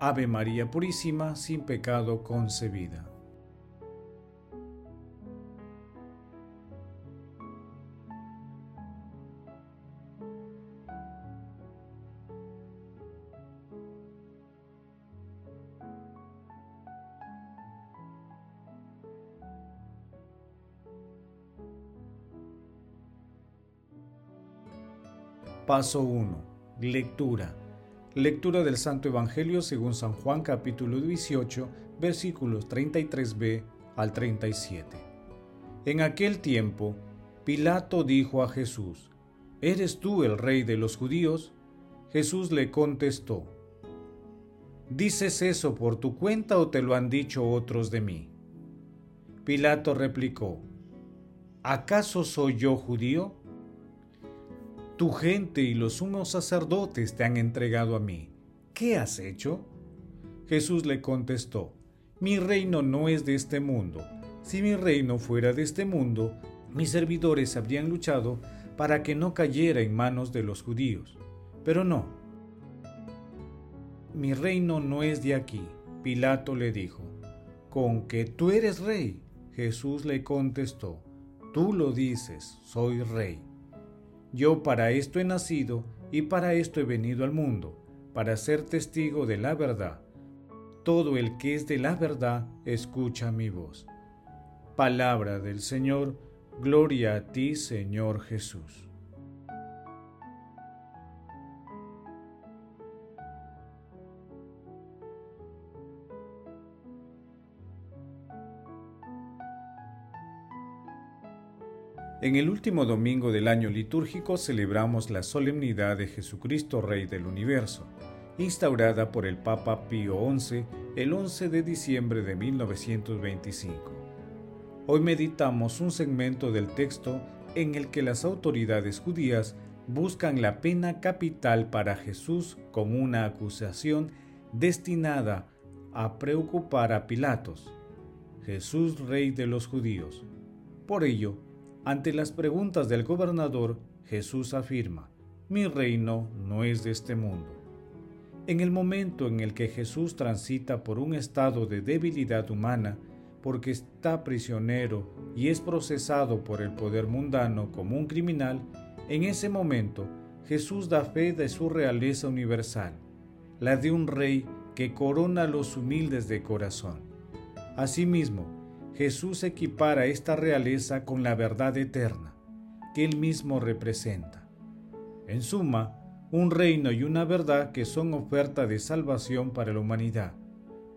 Ave María Purísima, sin pecado concebida. Paso 1. Lectura. Lectura del Santo Evangelio según San Juan capítulo 18 versículos 33b al 37. En aquel tiempo, Pilato dijo a Jesús, ¿Eres tú el rey de los judíos? Jesús le contestó, ¿Dices eso por tu cuenta o te lo han dicho otros de mí? Pilato replicó, ¿acaso soy yo judío? Tu gente y los sumos sacerdotes te han entregado a mí. ¿Qué has hecho? Jesús le contestó, Mi reino no es de este mundo. Si mi reino fuera de este mundo, mis servidores habrían luchado para que no cayera en manos de los judíos. Pero no. Mi reino no es de aquí. Pilato le dijo, Con que tú eres rey. Jesús le contestó, Tú lo dices, soy rey. Yo para esto he nacido y para esto he venido al mundo, para ser testigo de la verdad. Todo el que es de la verdad escucha mi voz. Palabra del Señor, gloria a ti Señor Jesús. En el último domingo del año litúrgico celebramos la solemnidad de Jesucristo Rey del Universo, instaurada por el Papa Pío XI el 11 de diciembre de 1925. Hoy meditamos un segmento del texto en el que las autoridades judías buscan la pena capital para Jesús con una acusación destinada a preocupar a Pilatos, Jesús Rey de los judíos. Por ello, ante las preguntas del gobernador, Jesús afirma, mi reino no es de este mundo. En el momento en el que Jesús transita por un estado de debilidad humana, porque está prisionero y es procesado por el poder mundano como un criminal, en ese momento Jesús da fe de su realeza universal, la de un rey que corona a los humildes de corazón. Asimismo, Jesús equipara esta realeza con la verdad eterna que él mismo representa. En suma, un reino y una verdad que son oferta de salvación para la humanidad.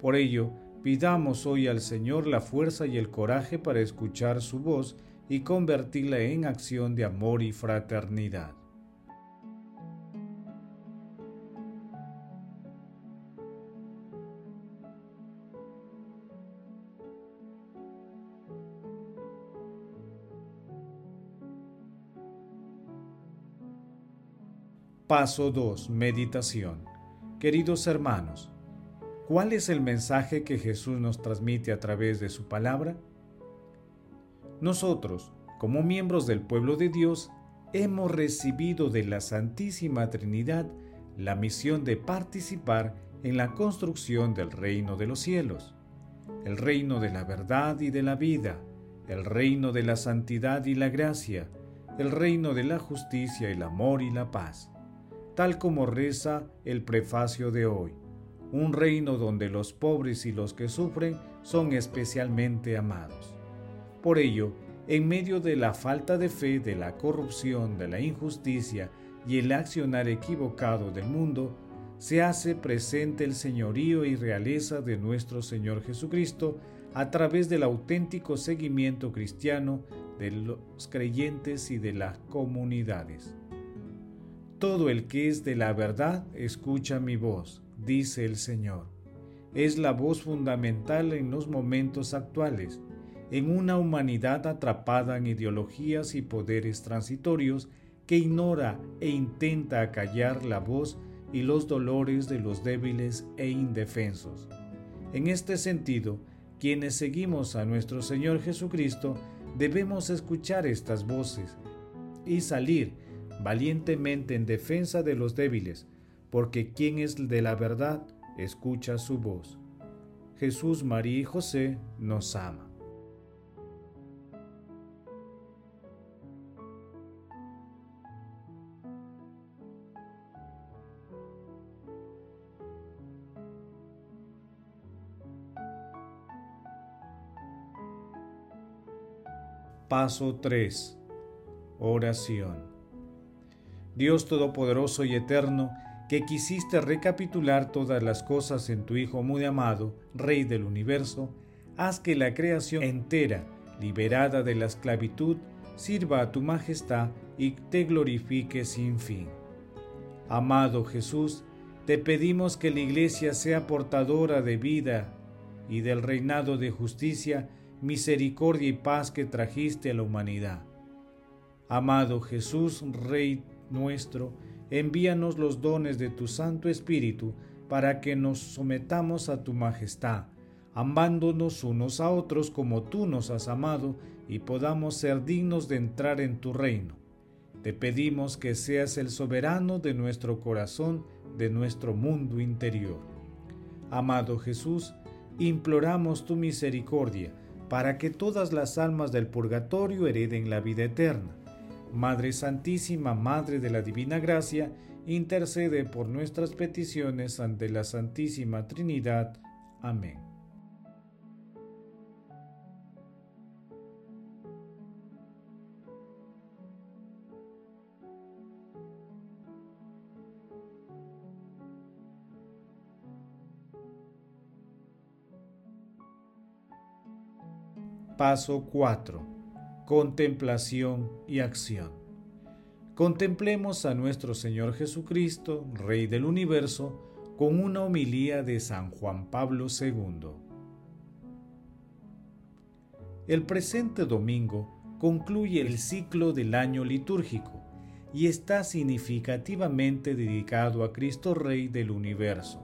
Por ello, pidamos hoy al Señor la fuerza y el coraje para escuchar su voz y convertirla en acción de amor y fraternidad. Paso 2. Meditación. Queridos hermanos, ¿cuál es el mensaje que Jesús nos transmite a través de su palabra? Nosotros, como miembros del pueblo de Dios, hemos recibido de la Santísima Trinidad la misión de participar en la construcción del reino de los cielos, el reino de la verdad y de la vida, el reino de la santidad y la gracia, el reino de la justicia, el amor y la paz tal como reza el prefacio de hoy, un reino donde los pobres y los que sufren son especialmente amados. Por ello, en medio de la falta de fe, de la corrupción, de la injusticia y el accionar equivocado del mundo, se hace presente el señorío y realeza de nuestro Señor Jesucristo a través del auténtico seguimiento cristiano de los creyentes y de las comunidades. Todo el que es de la verdad escucha mi voz, dice el Señor. es la voz fundamental en los momentos actuales, en una humanidad atrapada en ideologías y poderes transitorios que ignora e intenta acallar la voz y los dolores de los débiles e indefensos. En este sentido, quienes seguimos a nuestro Señor Jesucristo debemos escuchar estas voces y salir valientemente en defensa de los débiles, porque quien es de la verdad escucha su voz. Jesús, María y José nos ama. Paso 3. Oración. Dios Todopoderoso y Eterno, que quisiste recapitular todas las cosas en tu Hijo muy amado, Rey del universo, haz que la creación entera, liberada de la esclavitud, sirva a tu majestad y te glorifique sin fin. Amado Jesús, te pedimos que la Iglesia sea portadora de vida y del reinado de justicia misericordia y paz que trajiste a la humanidad. Amado Jesús, Rey nuestro, envíanos los dones de tu Santo Espíritu para que nos sometamos a tu majestad, amándonos unos a otros como tú nos has amado y podamos ser dignos de entrar en tu reino. Te pedimos que seas el soberano de nuestro corazón, de nuestro mundo interior. Amado Jesús, imploramos tu misericordia, para que todas las almas del purgatorio hereden la vida eterna. Madre Santísima, Madre de la Divina Gracia, intercede por nuestras peticiones ante la Santísima Trinidad. Amén. Paso 4. Contemplación y acción. Contemplemos a nuestro Señor Jesucristo, Rey del universo, con una homilía de San Juan Pablo II. El presente domingo concluye el ciclo del año litúrgico y está significativamente dedicado a Cristo Rey del universo,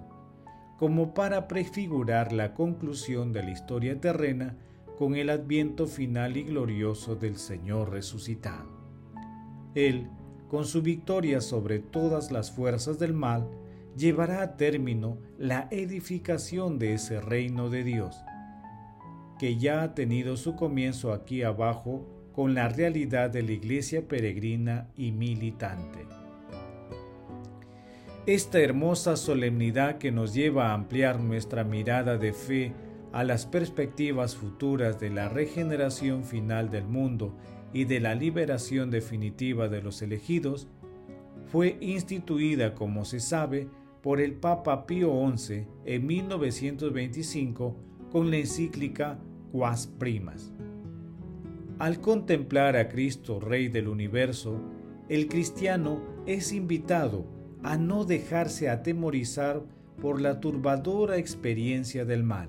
como para prefigurar la conclusión de la historia terrena con el adviento final y glorioso del Señor resucitado. Él, con su victoria sobre todas las fuerzas del mal, llevará a término la edificación de ese reino de Dios, que ya ha tenido su comienzo aquí abajo con la realidad de la iglesia peregrina y militante. Esta hermosa solemnidad que nos lleva a ampliar nuestra mirada de fe a las perspectivas futuras de la regeneración final del mundo y de la liberación definitiva de los elegidos, fue instituida, como se sabe, por el Papa Pío XI en 1925 con la encíclica Quas Primas. Al contemplar a Cristo, Rey del universo, el cristiano es invitado a no dejarse atemorizar por la turbadora experiencia del mal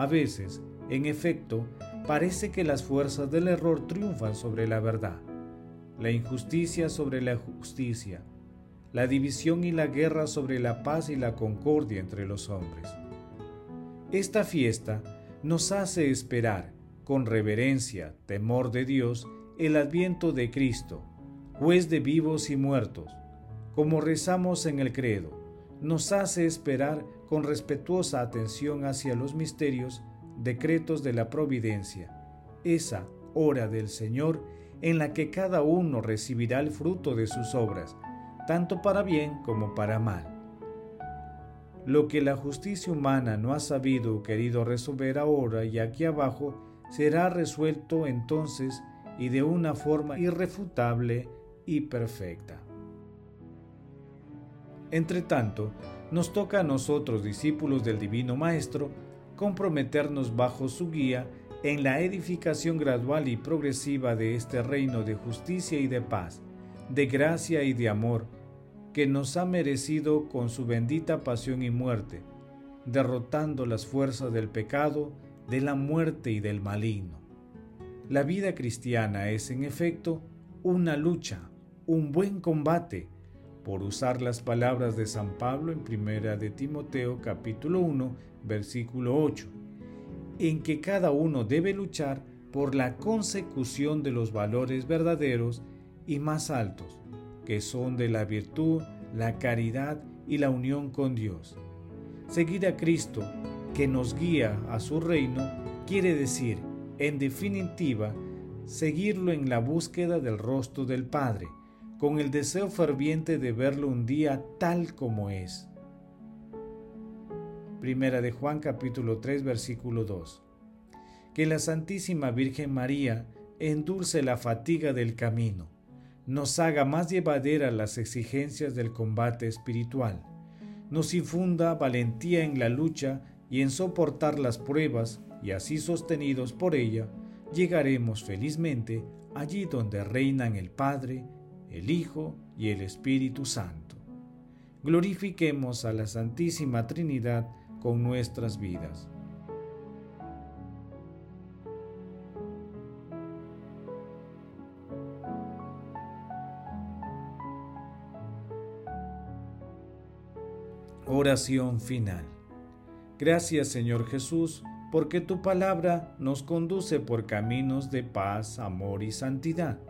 a veces, en efecto, parece que las fuerzas del error triunfan sobre la verdad, la injusticia sobre la justicia, la división y la guerra sobre la paz y la concordia entre los hombres. Esta fiesta nos hace esperar, con reverencia, temor de Dios, el adviento de Cristo, juez de vivos y muertos, como rezamos en el credo, nos hace esperar con respetuosa atención hacia los misterios, decretos de la providencia, esa hora del Señor en la que cada uno recibirá el fruto de sus obras, tanto para bien como para mal. Lo que la justicia humana no ha sabido o querido resolver ahora y aquí abajo, será resuelto entonces y de una forma irrefutable y perfecta. Entre tanto, nos toca a nosotros, discípulos del Divino Maestro, comprometernos bajo su guía en la edificación gradual y progresiva de este reino de justicia y de paz, de gracia y de amor, que nos ha merecido con su bendita pasión y muerte, derrotando las fuerzas del pecado, de la muerte y del maligno. La vida cristiana es, en efecto, una lucha, un buen combate, por usar las palabras de San Pablo en primera de Timoteo capítulo 1, versículo 8, en que cada uno debe luchar por la consecución de los valores verdaderos y más altos, que son de la virtud, la caridad y la unión con Dios. Seguir a Cristo, que nos guía a su reino, quiere decir, en definitiva, seguirlo en la búsqueda del rostro del Padre, con el deseo ferviente de verlo un día tal como es. Primera de Juan capítulo 3 versículo 2. Que la Santísima Virgen María endulce la fatiga del camino, nos haga más llevadera las exigencias del combate espiritual, nos infunda valentía en la lucha y en soportar las pruebas, y así sostenidos por ella, llegaremos felizmente allí donde reinan el Padre, el Hijo y el Espíritu Santo. Glorifiquemos a la Santísima Trinidad con nuestras vidas. Oración final. Gracias Señor Jesús, porque tu palabra nos conduce por caminos de paz, amor y santidad.